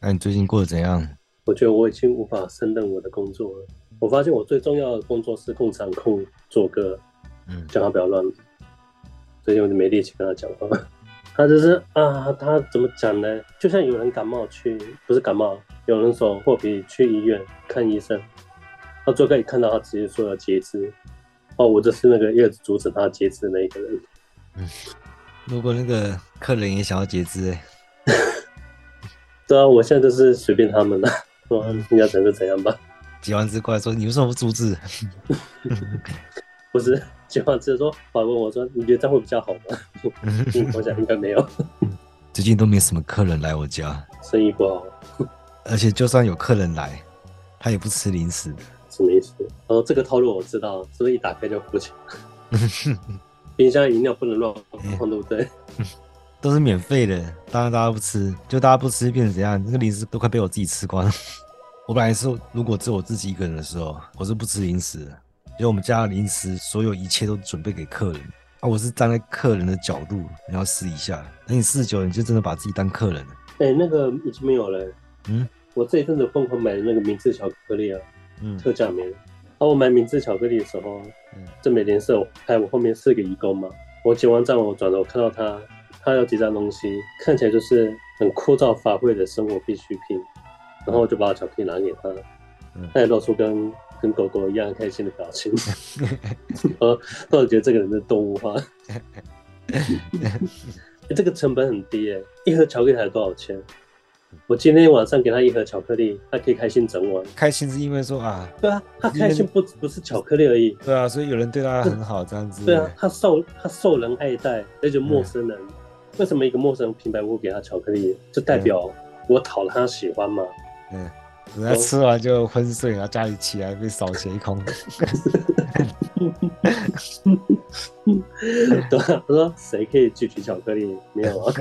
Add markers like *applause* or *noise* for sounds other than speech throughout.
那你最近过得怎样？我觉得我已经无法胜任我的工作了。我发现我最重要的工作是控场控做歌，嗯，叫他不要乱。最近我就没力气跟他讲话。他就是啊，他怎么讲呢？就像有人感冒去，不是感冒，有人说破皮去医院看医生，他最后可以看到他直接说要截肢。哦，我就是那个一直阻止他截肢的那一个人。嗯，如果那个客人也想要截肢，哎。对啊，我现在就是随便他们了，说你要怎就怎样吧。截完肢过来说，你为什么不阻止？*laughs* 不是截完肢说，反问我说，你觉得这样会比较好吗？*laughs* 嗯，我想应该没有。最近都没什么客人来我家，生意不好。而且就算有客人来，他也不吃零食。什么意思？哦，这个套路我知道，是不是一打开就付钱？*laughs* 冰箱饮料不能乱放，对不对？都是免费的，当然大家不吃，就大家不吃变成怎样？那个零食都快被我自己吃光了。*laughs* 我本来是如果只有我自己一个人的时候，我是不吃零食的，因为我们家的零食所有一切都准备给客人啊。我是站在客人的角度，你要试一下。等你试久了，你就真的把自己当客人了。哎、欸，那个已经没有了。嗯，我这一阵子疯狂买的那个明治巧克力啊，嗯，特价没了。啊，我买明治巧克力的时候，嗯，这美联社拍我后面四个义工嘛，我结完账我转头看到他。他有几样东西看起来就是很枯燥乏味的生活必需品，然后我就把巧克力拿给他，嗯、他也露出跟跟狗狗一样开心的表情，呃，我觉得这个人的动物化。*laughs* 这个成本很低诶，一盒巧克力才多少钱？我今天晚上给他一盒巧克力，他可以开心整晚。开心是因为说啊，对啊，他开心不不是巧克力而已。对啊，所以有人对他很好，这样子。对啊，他受他受人爱戴，而且陌生人。嗯为什么一个陌生人平白无故给他巧克力，就代表我讨了他喜欢吗？嗯，人家吃完就昏睡，然后家里起来被扫血一空。*laughs* 对说谁可以拒绝巧克力？没有啊。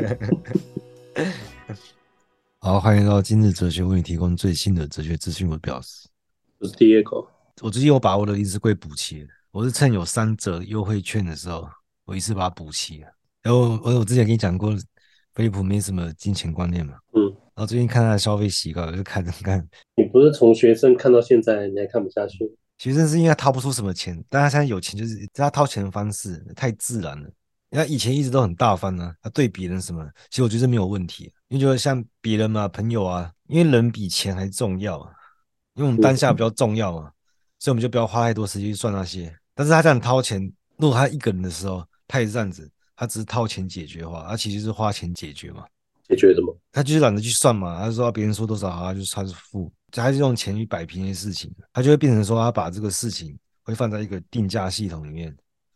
*laughs* 好，欢迎到今日哲学为你提供最新的哲学资讯。我表示，我是第一口。我最近有把我的零食柜补齐了，我是趁有三折优惠券的时候，我一次把它补齐了。然后我我之前跟你讲过，飞利浦没什么金钱观念嘛，嗯，然后最近看他的消费习惯，我就看着 *laughs* 看。你不是从学生看到现在，你还看不下去？学生是因为他掏不出什么钱，但他现在有钱，就是他掏钱的方式太自然了。他以前一直都很大方啊，他对别人什么，其实我觉得没有问题，因为就像别人嘛，朋友啊，因为人比钱还重要啊，因为我们当下比较重要嘛，所以我们就不要花太多时间去算那些。但是他这样掏钱，如果他一个人的时候，他也是这样子。他只是掏钱解决的话，他其实是花钱解决嘛？解决什么？他就是懒得去算嘛。他说别人说多少，他就是他是付，他是用钱去摆平一些事情，他就会变成说他把这个事情会放在一个定价系统里面，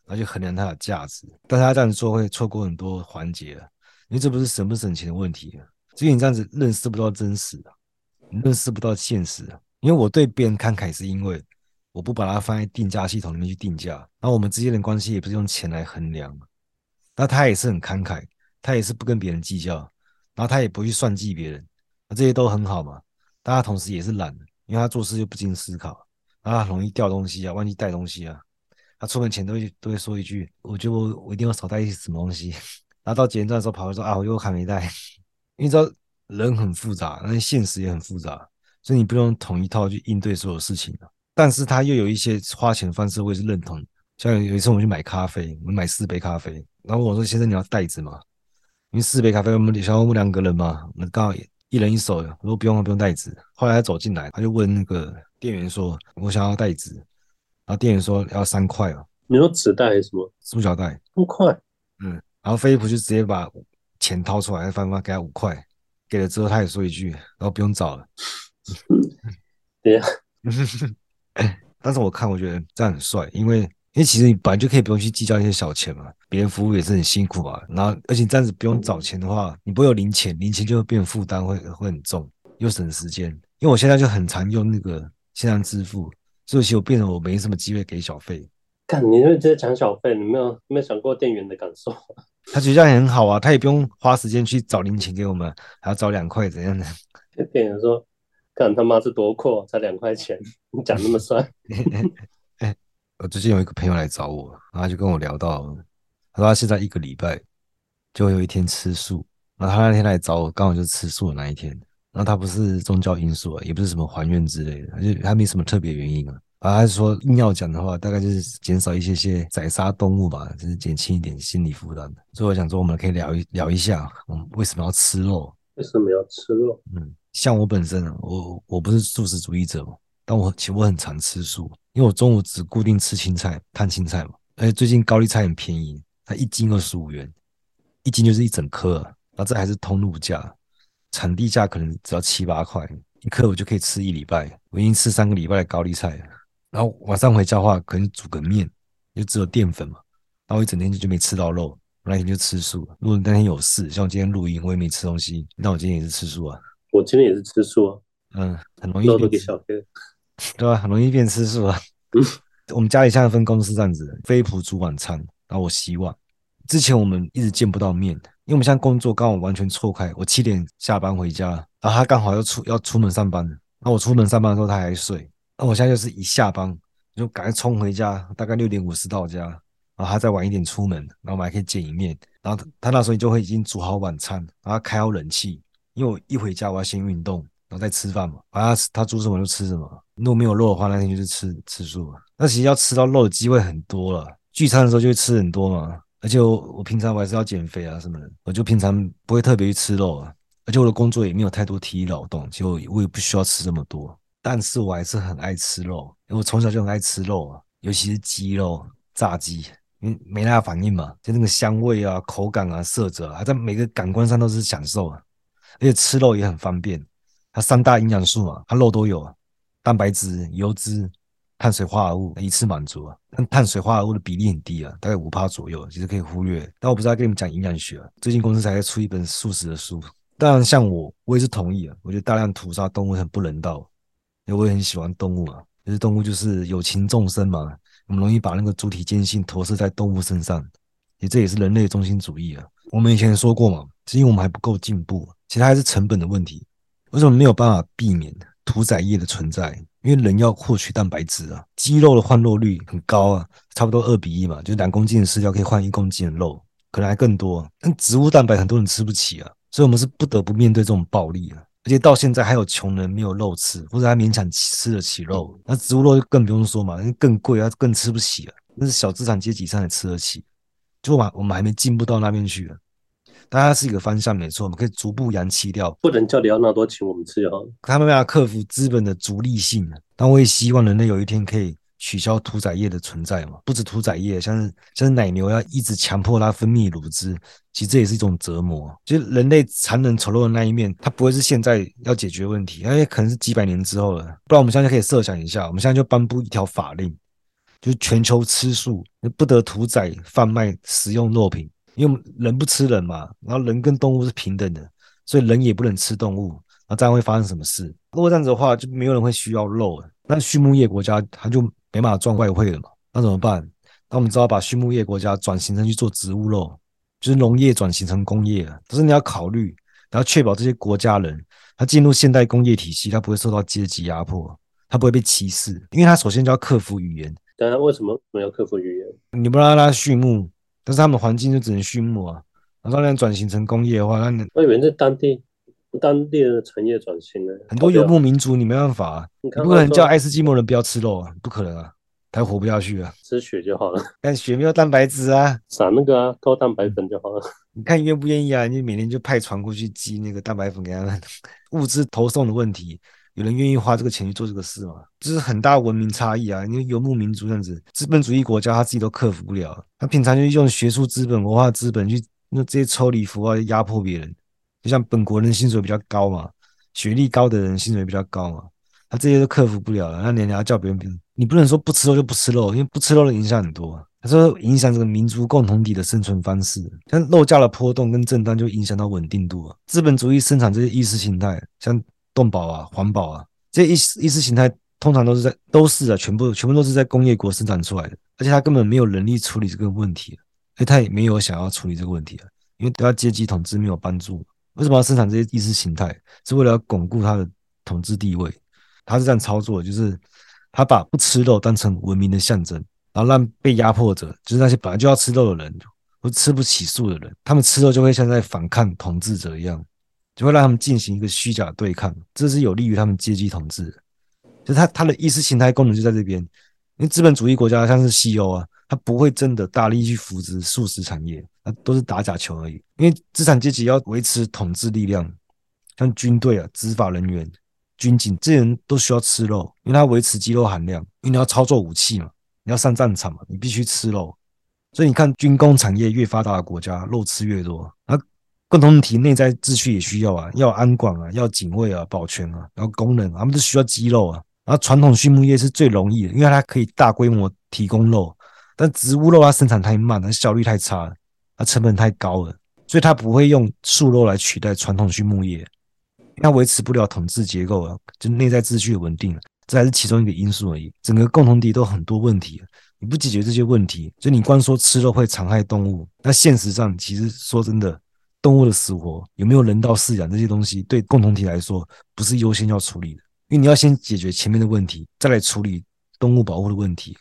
然后去衡量它的价值。但是他这样子做会错过很多环节了，因为这不是省不省钱的问题，所以你这样子认识不到真实的，你认识不到现实。因为我对别人慷慨，是因为我不把它放在定价系统里面去定价，然后我们之间的关系也不是用钱来衡量。那他也是很慷慨，他也是不跟别人计较，然后他也不去算计别人，那这些都很好嘛。但他同时也是懒，因为他做事又不经思考，然后他容易掉东西啊，忘记带东西啊。他出门前都会都会说一句：“我觉得我我一定要少带一些什么东西。*laughs* ”然后到结账的时候跑来说：“啊，我又还没带。”因为你知道人很复杂，那现实也很复杂，所以你不用统一套去应对所有事情。但是他又有一些花钱方式，我也是认同。像有一次我去买咖啡，我买四杯咖啡。然后我说：“先生，你要袋子吗？因为四杯咖啡，我们小我们两个人嘛，我们刚好一人一手。我说不用，不用袋子。后来他走进来，他就问那个店员说：‘我想要袋子。’然后店员说要三块哦。你说纸袋还是什么？塑胶袋。五块。嗯。然后飞利浦就直接把钱掏出来，翻翻给他五块。给了之后，他也说一句：‘然后不用找了。*laughs* ’对呀。但是我看，我觉得这样很帅，因为。”因为其实你本来就可以不用去计较一些小钱嘛，别人服务也是很辛苦嘛。然后，而且这样子不用找钱的话，你不会有零钱，零钱就会变负担，会会很重，又省时间。因为我现在就很常用那个线上支付，所以其实我变成我没什么机会给小费。看，你就直接讲小费，你没有没有想过店员的感受？*laughs* 他觉得这样也很好啊，他也不用花时间去找零钱给我们，还要找两块怎样的？*laughs* 店员说：“干他妈是多阔，才两块钱，你讲那么帅。*laughs* ”我最近有一个朋友来找我，然后他就跟我聊到，他说他现在一个礼拜就会有一天吃素，然后他那天来找我，刚好就是吃素的那一天。然后他不是宗教因素啊，也不是什么还愿之类的，而且还没什么特别原因啊。啊，他是说硬要讲的话，大概就是减少一些些宰杀动物吧，就是减轻一点心理负担。所以我想说，我们可以聊一聊一下，我们为什么要吃肉？为什么要吃肉？嗯，像我本身啊，我我不是素食主义者嘛，但我其实我很常吃素，因为我中午只固定吃青菜，烫青菜嘛。而且最近高丽菜很便宜，它一斤二十五元，一斤就是一整颗啊，然后这还是通路价，产地价可能只要七八块一颗，我就可以吃一礼拜，我已经吃三个礼拜的高丽菜了。然后晚上回家的话，可能煮个面，就只有淀粉嘛。然后我一整天就就没吃到肉，我那天就吃素。如果那天有事，像我今天录音，我也没吃东西，那我今天也是吃素啊。我今天也是吃素啊。嗯，很容易变。给小对吧？很容易变吃素啊。嗯，*laughs* 我们家里现在分公司这样子，飞普煮晚餐，然后我洗碗。之前我们一直见不到面，因为我们现在工作刚好完全错开。我七点下班回家，然后他刚好要出要出门上班，那我出门上班的时候他还睡。那我现在就是一下班就赶快冲回家，大概六点五十到家，然后他再晚一点出门，然后我们还可以见一面。然后，他那时候就会已经煮好晚餐，然后开好冷气，因为我一回家我要先运动，然后再吃饭嘛。啊，他煮什么就吃什么，如果没有肉的话，那天就是吃吃素嘛。那其实要吃到肉的机会很多了，聚餐的时候就会吃很多嘛。而且我我平常我还是要减肥啊什么的，我就平常不会特别去吃肉啊。而且我的工作也没有太多体力劳动，就我也不需要吃这么多。但是我还是很爱吃肉，因为我从小就很爱吃肉啊，尤其是鸡肉、炸鸡，因为没那反应嘛，就那个香味啊、口感啊、色泽啊，还在每个感官上都是享受啊。而且吃肉也很方便，它三大营养素嘛，它肉都有啊，蛋白质、油脂、碳水化合物一次满足啊。但碳水化合物的比例很低啊，大概五帕左右，其实可以忽略。但我不是在跟你们讲营养学啊，最近公司才在出一本素食的书。当然，像我，我也是同意啊，我觉得大量屠杀动物很不人道。因为我也很喜欢动物啊，其实动物就是有情众生嘛，我们容易把那个主体坚信投射在动物身上，其实这也是人类的中心主义啊。我们以前说过嘛，是因为我们还不够进步，其实还是成本的问题。为什么没有办法避免屠宰业的存在？因为人要获取蛋白质啊，鸡肉的换肉率很高啊，差不多二比一嘛，就两公斤的饲料可以换一公斤的肉，可能还更多。但植物蛋白很多人吃不起啊，所以我们是不得不面对这种暴力啊。而且到现在还有穷人没有肉吃，或者他勉强吃得起肉，那植物肉就更不用说嘛，更贵，啊更吃不起了。那是小资产阶级才能吃得起，就嘛，我们还没进步到那边去啊。大家是一个方向没错，我们可以逐步扬弃掉，不能叫里奥纳多请我们吃就好了。他们没法克服资本的逐利性，但我也希望人类有一天可以。取消屠宰业的存在嘛？不止屠宰业，像是像是奶牛要一直强迫它分泌乳汁，其实这也是一种折磨。就是人类残忍丑陋的那一面，它不会是现在要解决问题，因为可能是几百年之后了。不然我们现在可以设想一下，我们现在就颁布一条法令，就是全球吃素，不得屠宰、贩卖、食用肉品，因为人不吃人嘛，然后人跟动物是平等的，所以人也不能吃动物。那这样会发生什么事？如果这样子的话，就没有人会需要肉了。那畜牧业国家它就。没办法赚外汇了嘛？那怎么办？那我们只好把畜牧业国家转型成去做植物肉，就是农业转型成工业。可是你要考虑，然后确保这些国家人他进入现代工业体系，他不会受到阶级压迫，他不会被歧视，因为他首先就要克服语言。当然，为什么没有克服语言？你不让他畜牧，但是他们环境就只能畜牧啊。然后让转型成工业的话，那你我以为在当地。当地的产业转型呢？很多游牧民族你没办法，你不可能叫爱斯基摩人不要吃肉啊，不可能啊，他活不下去啊，吃血就好了。但血没有蛋白质啊，*laughs* 撒那个啊，高蛋白粉就好了。你看愿不愿意啊？你每天就派船过去寄那个蛋白粉给他们，物资投送的问题，有人愿意花这个钱去做这个事吗？这是很大文明差异啊！因为游牧民族这样子，资本主义国家他自己都克服不了，他平常就用学术资本、文化资本去那这些抽离符号，压迫别人。就像本国人薪水比较高嘛，学历高的人薪水比较高嘛，他这些都克服不了了。那你还要叫别人，你不能说不吃肉就不吃肉，因为不吃肉的影响很多，他说影响这个民族共同体的生存方式。像肉价的波动跟震荡就影响到稳定度啊。资本主义生产这些意识形态，像动保啊、环保啊这些意意识形态，通常都是在都是啊，全部全部都是在工业国生产出来的，而且他根本没有能力处理这个问题，所以他也没有想要处理这个问题啊，因为对他阶级统治没有帮助。为什么要生产这些意识形态？是为了要巩固他的统治地位。他是这样操作，就是他把不吃肉当成文明的象征，然后让被压迫者，就是那些本来就要吃肉的人，或吃不起素的人，他们吃肉就会像在反抗统治者一样。就会让他们进行一个虚假对抗，这是有利于他们阶级统治的。就他他的意识形态功能就在这边，因为资本主义国家像是西欧啊，他不会真的大力去扶植素食产业，那都是打假球而已。因为资产阶级要维持统治力量，像军队啊、执法人员、军警这些人都需要吃肉，因为他维持肌肉含量，因为你要操作武器嘛，你要上战场嘛，你必须吃肉。所以你看，军工产业越发达的国家，肉吃越多。那共同体内在秩序也需要啊，要安管啊，要警卫啊，保全啊，然后功能，他们都需要肌肉啊。然后传统畜牧业是最容易的，因为它可以大规模提供肉，但植物肉它生产太慢，它效率太差，它成本太高了，所以它不会用素肉来取代传统畜牧业，它维持不了统治结构啊，就内在秩序的稳定，这还是其中一个因素而已。整个共同体都很多问题，你不解决这些问题，就你光说吃肉会残害动物，那现实上其实说真的，动物的死活有没有人道饲养这些东西，对共同体来说不是优先要处理的。因为你要先解决前面的问题，再来处理动物保护的问题。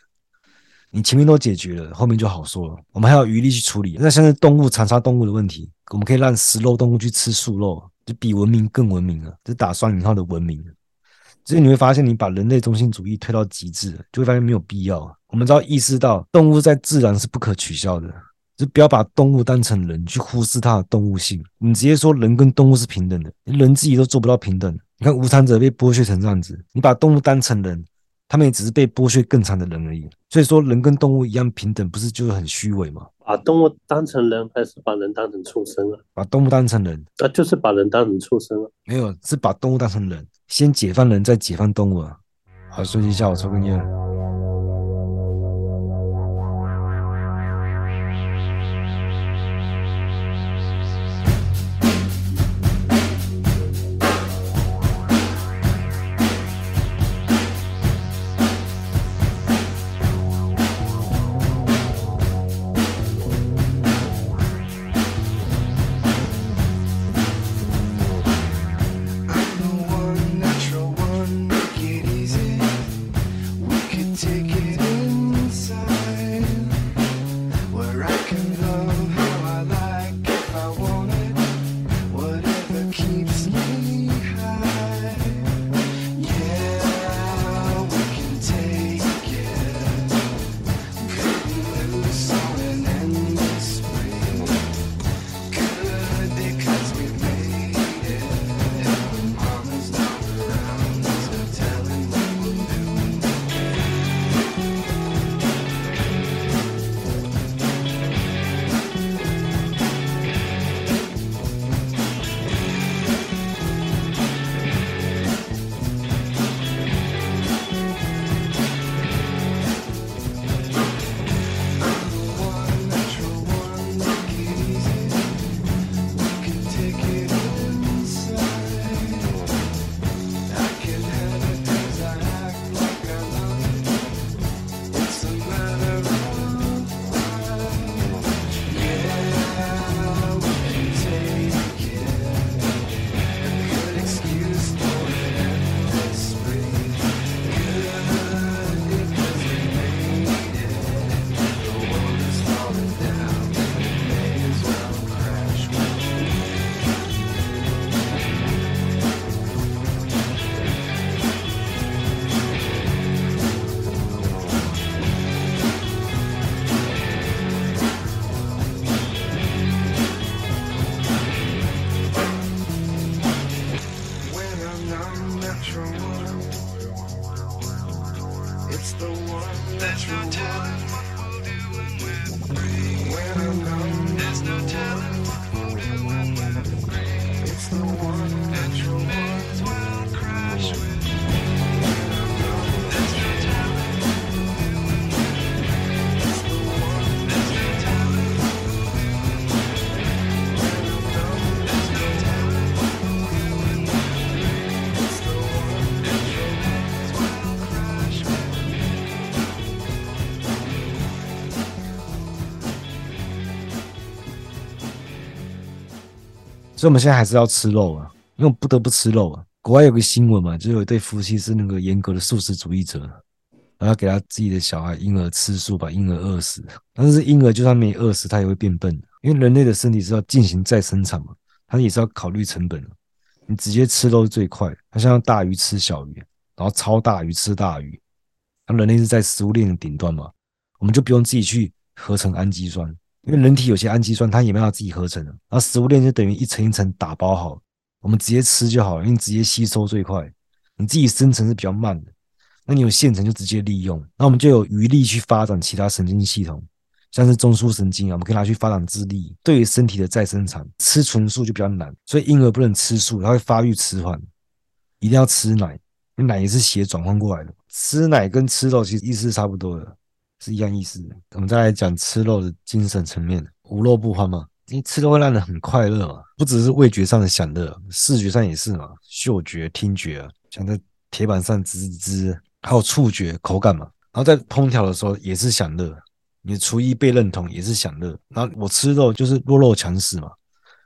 你前面都解决了，后面就好说了。我们还有余力去处理。那像是动物残杀动物的问题，我们可以让食肉动物去吃素肉，就比文明更文明了，就打双引号的文明。所以你会发现，你把人类中心主义推到极致，就会发现没有必要。我们只要意识到，动物在自然是不可取消的，就不要把动物当成人，去忽视它的动物性。你直接说人跟动物是平等的，人自己都做不到平等。你看无产者被剥削成这样子，你把动物当成人，他们也只是被剥削更长的人而已。所以说，人跟动物一样平等，不是就是很虚伪吗？把动物当成人，还是把人当成畜生啊？把动物当成人，那、啊、就是把人当成畜生啊？没有，是把动物当成人，先解放人，再解放动物啊！好，休息一下，我抽根烟。所以我们现在还是要吃肉啊，因为我不得不吃肉啊。国外有个新闻嘛，就有一对夫妻是那个严格的素食主义者，然后给他自己的小孩婴儿吃素，把婴儿饿死。但是婴儿就算没饿死，他也会变笨，因为人类的身体是要进行再生产嘛，他也是要考虑成本的。你直接吃肉是最快的，它像大鱼吃小鱼，然后超大鱼吃大鱼。那人类是在食物链的顶端嘛，我们就不用自己去合成氨基酸，因为人体有些氨基酸它也没办法自己合成的。然后食物链就等于一层一层打包好，我们直接吃就好了，因为直接吸收最快。你自己生成是比较慢的，那你有现成就直接利用，那我们就有余力去发展其他神经系统。像是中枢神经啊，我们可以拿去发展智力，对于身体的再生产。吃纯素就比较难，所以婴儿不能吃素，它会发育迟缓。一定要吃奶，因为奶也是血转换过来的。吃奶跟吃肉其实意思差不多的，是一样意思。我们再来讲吃肉的精神层面，无肉不欢嘛，因为吃肉会让人很快乐嘛，不只是味觉上的享乐，视觉上也是嘛，嗅觉、听觉啊，像在铁板上滋滋，还有触觉、口感嘛，然后在烹调的时候也是享乐。你的厨艺被认同也是享乐，然后我吃肉就是弱肉强食嘛，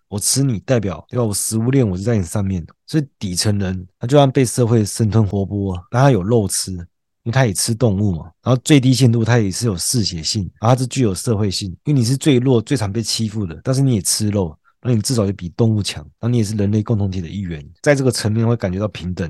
我吃你代表对吧？我食物链我就在你上面，所以底层人他就算被社会生吞活剥，但他有肉吃，因为他也吃动物嘛。然后最低限度他也是有嗜血性，然后它是具有社会性，因为你是最弱、最常被欺负的，但是你也吃肉，那你至少也比动物强，那你也是人类共同体的一员，在这个层面会感觉到平等，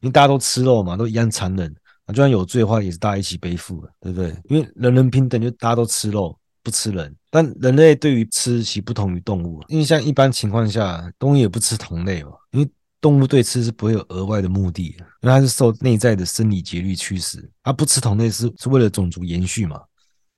因为大家都吃肉嘛，都一样残忍。那就算有罪的话，也是大家一起背负的，对不对？因为人人平等，就大家都吃肉，不吃人。但人类对于吃其不同于动物，因为像一般情况下，动物也不吃同类嘛。因为动物对吃是不会有额外的目的，因为它是受内在的生理节律驱使。它不吃同类是是为了种族延续嘛？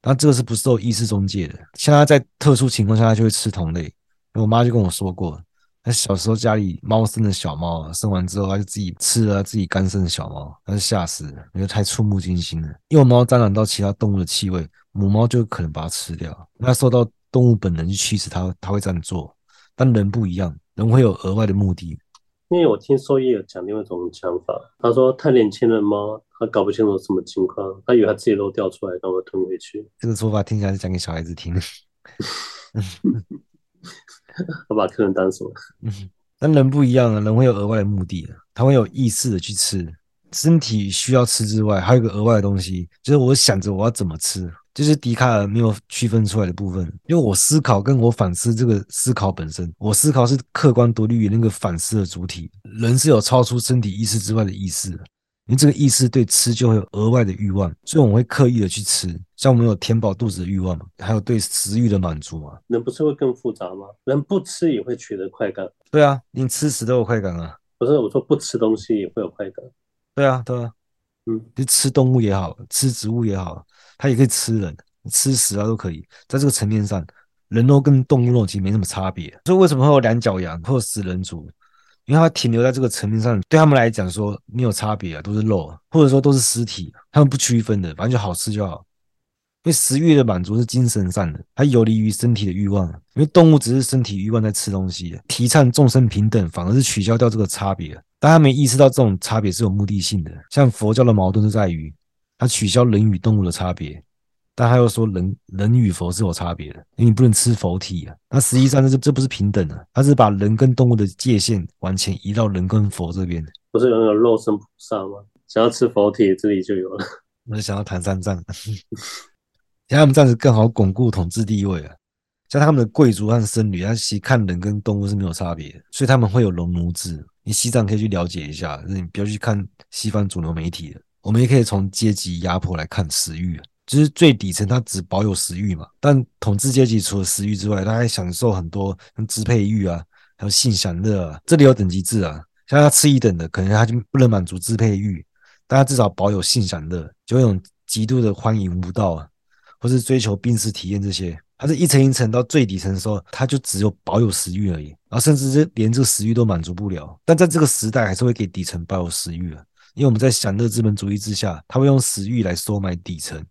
那这个是不受意识中介的。像它在特殊情况下，它就会吃同类。我妈就跟我说过。她小时候家里猫生的小猫，生完之后它就自己吃了自己刚生的小猫，他就吓死了，因为太触目惊心了。幼猫沾染到其他动物的气味，母猫就可能把它吃掉。那受到动物本能去驱使它，它会这样做。但人不一样，人会有额外的目的。因为我听兽医有讲另外一种讲法，他说太年轻的猫，他搞不清楚什么情况，他以为他自己都掉出来，然后吞回去。这个说法听起来是讲给小孩子听的。*laughs* 我把客人当什么？嗯，但人不一样啊，人会有额外的目的，他会有意识的去吃。身体需要吃之外，还有一个额外的东西，就是我想着我要怎么吃，就是笛卡尔没有区分出来的部分。因为我思考跟我反思这个思考本身，我思考是客观独立于那个反思的主体。人是有超出身体意识之外的意识。因为这个意识对吃就会有额外的欲望，所以我们会刻意的去吃，像我们有填饱肚子的欲望嘛，还有对食欲的满足嘛。人不是会更复杂吗？人不吃也会取得快感。对啊，你吃屎都有快感啊。不是我说不吃东西也会有快感。对啊，对啊，嗯，就吃动物也好，吃植物也好，它也可以吃人，吃食啊都可以。在这个层面上，人肉跟动物肉其实没什么差别。所以为什么会有两脚羊或食人族？因为它停留在这个层面上，对他们来讲说没有差别啊，都是肉，或者说都是尸体，他们不区分的，反正就好吃就好。因为食欲的满足是精神上的，它游离于身体的欲望。因为动物只是身体欲望在吃东西，提倡众生平等，反而是取消掉这个差别。但他没意识到这种差别是有目的性的，像佛教的矛盾就在于，它取消人与动物的差别。但他又说人人与佛是有差别的，因为你不能吃佛体啊。那实际上这这不是平等的，他是把人跟动物的界限完全移到人跟佛这边。不是有那个肉身菩萨吗？想要吃佛体，这里就有了。我是想要唐三藏，*laughs* 让他们这样子更好巩固统治地位啊。像他们的贵族和僧侣，他其实看人跟动物是没有差别的，所以他们会有农奴制。你西藏可以去了解一下，你不要去看西方主流媒体的。我们也可以从阶级压迫来看食欲。就是最底层，他只保有食欲嘛，但统治阶级除了食欲之外，他还享受很多像支配欲啊，还有性享乐啊。这里有等级制啊，像他吃一等的，可能他就不能满足支配欲，但他至少保有性享乐，就那种极度的欢迎无道啊，或是追求濒死体验这些。他是一层一层到最底层的时候，他就只有保有食欲而已，然后甚至是连这个食欲都满足不了。但在这个时代，还是会给底层保有食欲啊，因为我们在享乐资本主义之下，他会用食欲来收买底层。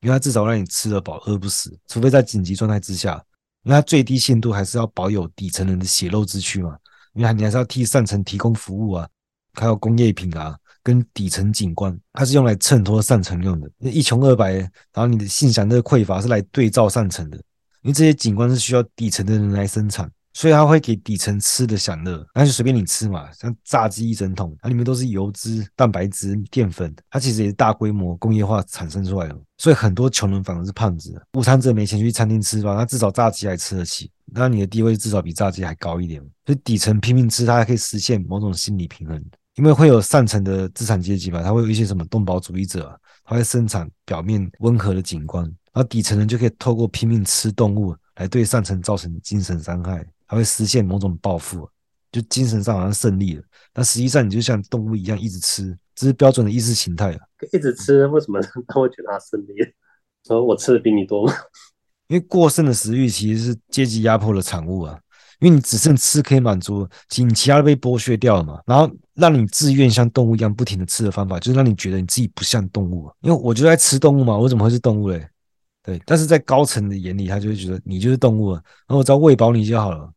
因为它至少让你吃得饱，饿不死，除非在紧急状态之下。因为它最低限度还是要保有底层人的血肉之躯嘛。因为你还是要替上层提供服务啊，还有工业品啊，跟底层景观，它是用来衬托上层用的。一穷二白，然后你的性享乐匮乏是来对照上层的。因为这些景观是需要底层的人来生产，所以他会给底层吃的享乐，那就随便你吃嘛。像炸鸡一整桶，它里面都是油脂、蛋白质、淀粉，它其实也是大规模工业化产生出来的。所以很多穷人反而是胖子。午餐者没钱去餐厅吃饭，他至少炸鸡还吃得起，那你的地位至少比炸鸡还高一点。所以底层拼命吃，它还可以实现某种心理平衡。因为会有上层的资产阶级嘛，他会有一些什么动保主义者，他会生产表面温和的景观，然后底层人就可以透过拼命吃动物来对上层造成精神伤害。还会实现某种报复，就精神上好像胜利了，但实际上你就像动物一样一直吃，这是标准的意识形态啊。一直吃，为什么他会觉得他胜利？*laughs* 说我吃的比你多吗？*laughs* 因为过剩的食欲其实是阶级压迫的产物啊。因为你只剩吃可以满足，其你其他的被剥削掉了嘛。然后让你自愿像动物一样不停的吃的方法，就是让你觉得你自己不像动物啊。因为我就在吃动物嘛，我怎么会是动物嘞？对，但是在高层的眼里，他就会觉得你就是动物啊。然后我只要喂饱你就好了。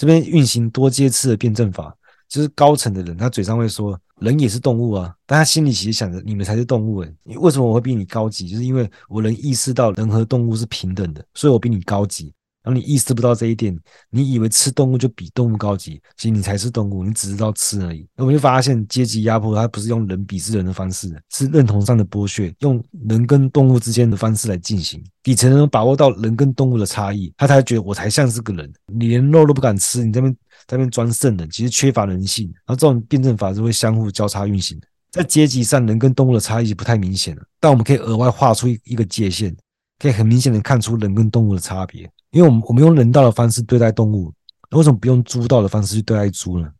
这边运行多阶次的辩证法，就是高层的人，他嘴上会说人也是动物啊，但他心里其实想着你们才是动物诶，为什么我会比你高级？就是因为我能意识到人和动物是平等的，所以我比你高级。然后你意识不到这一点，你以为吃动物就比动物高级，其实你才是动物，你只知道吃而已。那我们就发现阶级压迫，它不是用人鄙视人的方式，是认同上的剥削，用人跟动物之间的方式来进行。底层人把握到人跟动物的差异，他才觉得我才像是个人。你连肉都不敢吃，你这边在那边装圣人，其实缺乏人性。然后这种辩证法是会相互交叉运行的。在阶级上，人跟动物的差异不太明显了，但我们可以额外画出一个界限，可以很明显的看出人跟动物的差别。因为我们我们用人道的方式对待动物，为什么不用猪道的方式去对待猪呢？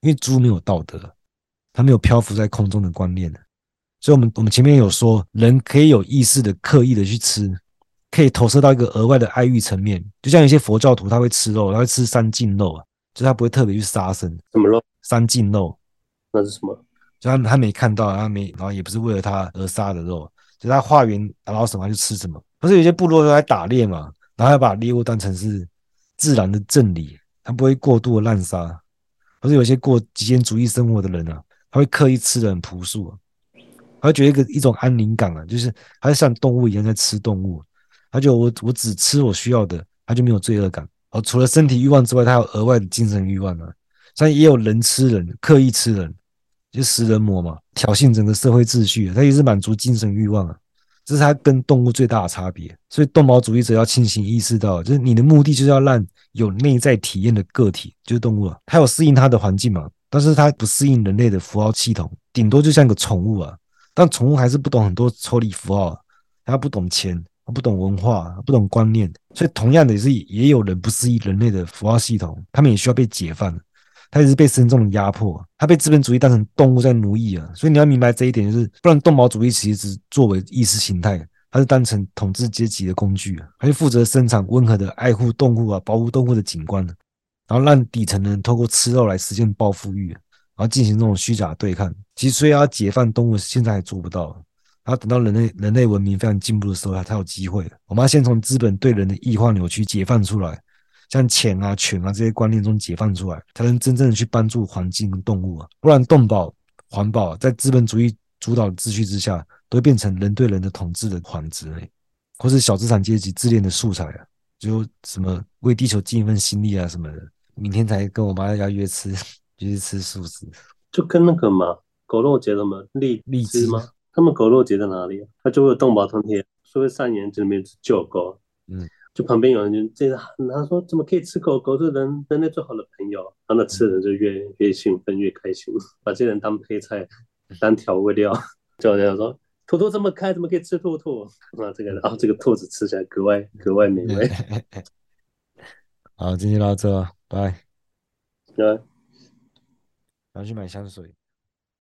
因为猪没有道德，它没有漂浮在空中的观念。所以，我们我们前面有说，人可以有意识的刻意的去吃，可以投射到一个额外的爱欲层面。就像有些佛教徒他会吃肉，他会吃三净肉啊，就他不会特别去杀生。什么肉？三净肉？那是什么？就他他没看到，他没，然后也不是为了他而杀的肉，就他化缘拿到什么他就吃什么。不是有些部落都在打猎嘛？然后要把猎物当成是自然的正理，他不会过度的滥杀。可是有些过极简主义生活的人啊，他会刻意吃的很朴素，啊他会觉得一个一种安宁感啊，就是他像动物一样在吃动物。他就我我只吃我需要的，他就没有罪恶感。哦，除了身体欲望之外，他有额外的精神欲望啊。像也有人吃人，刻意吃人，就食人魔嘛，挑衅整个社会秩序，他也是满足精神欲望啊。这是它跟动物最大的差别，所以动保主义者要清醒意识到，就是你的目的就是要让有内在体验的个体，就是动物啊，它有适应它的环境嘛，但是它不适应人类的符号系统，顶多就像个宠物啊，但宠物还是不懂很多抽离符号，它不懂钱，它不懂文化，不懂观念，所以同样的也是也有人不适应人类的符号系统，他们也需要被解放。他也是被深重的压迫，他被资本主义当成动物在奴役啊！所以你要明白这一点，就是不然动保主义其实只作为意识形态，它是当成统治阶级的工具！它就负责生产温和的爱护动物啊、保护动物的景观，然后让底层人透过吃肉来实现暴富欲，然后进行这种虚假对抗。其实，所以要解放动物，现在还做不到，然后等到人类人类文明非常进步的时候，才有机会。我们要先从资本对人的异化扭曲解放出来。像钱啊、权啊这些观念中解放出来，才能真正的去帮助环境跟动物啊。不然，动保、环保在资本主义主导的秩序之下，都会变成人对人的统治的幌子，或是小资产阶级自恋的素材啊。就什么为地球尽一份心力啊什么的。明天才跟我妈在家约吃，就是吃素食。就跟那个嘛，狗肉节的嘛，荔荔枝吗？他们狗肉节在哪里啊？他就会有动保团体，说会上演这里面救狗。嗯。就旁边有人就这样，他说怎么可以吃狗狗？是人人类最好的朋友。然后那吃的人就越越兴奋越开心，*laughs* 把这人当配菜当调味料。就这样说，兔兔这么开，怎么可以吃兔兔？*laughs* 啊，这个啊，这个兔子吃起来格外格外美味。*laughs* 好，今天到这，拜。对。然后去买香水。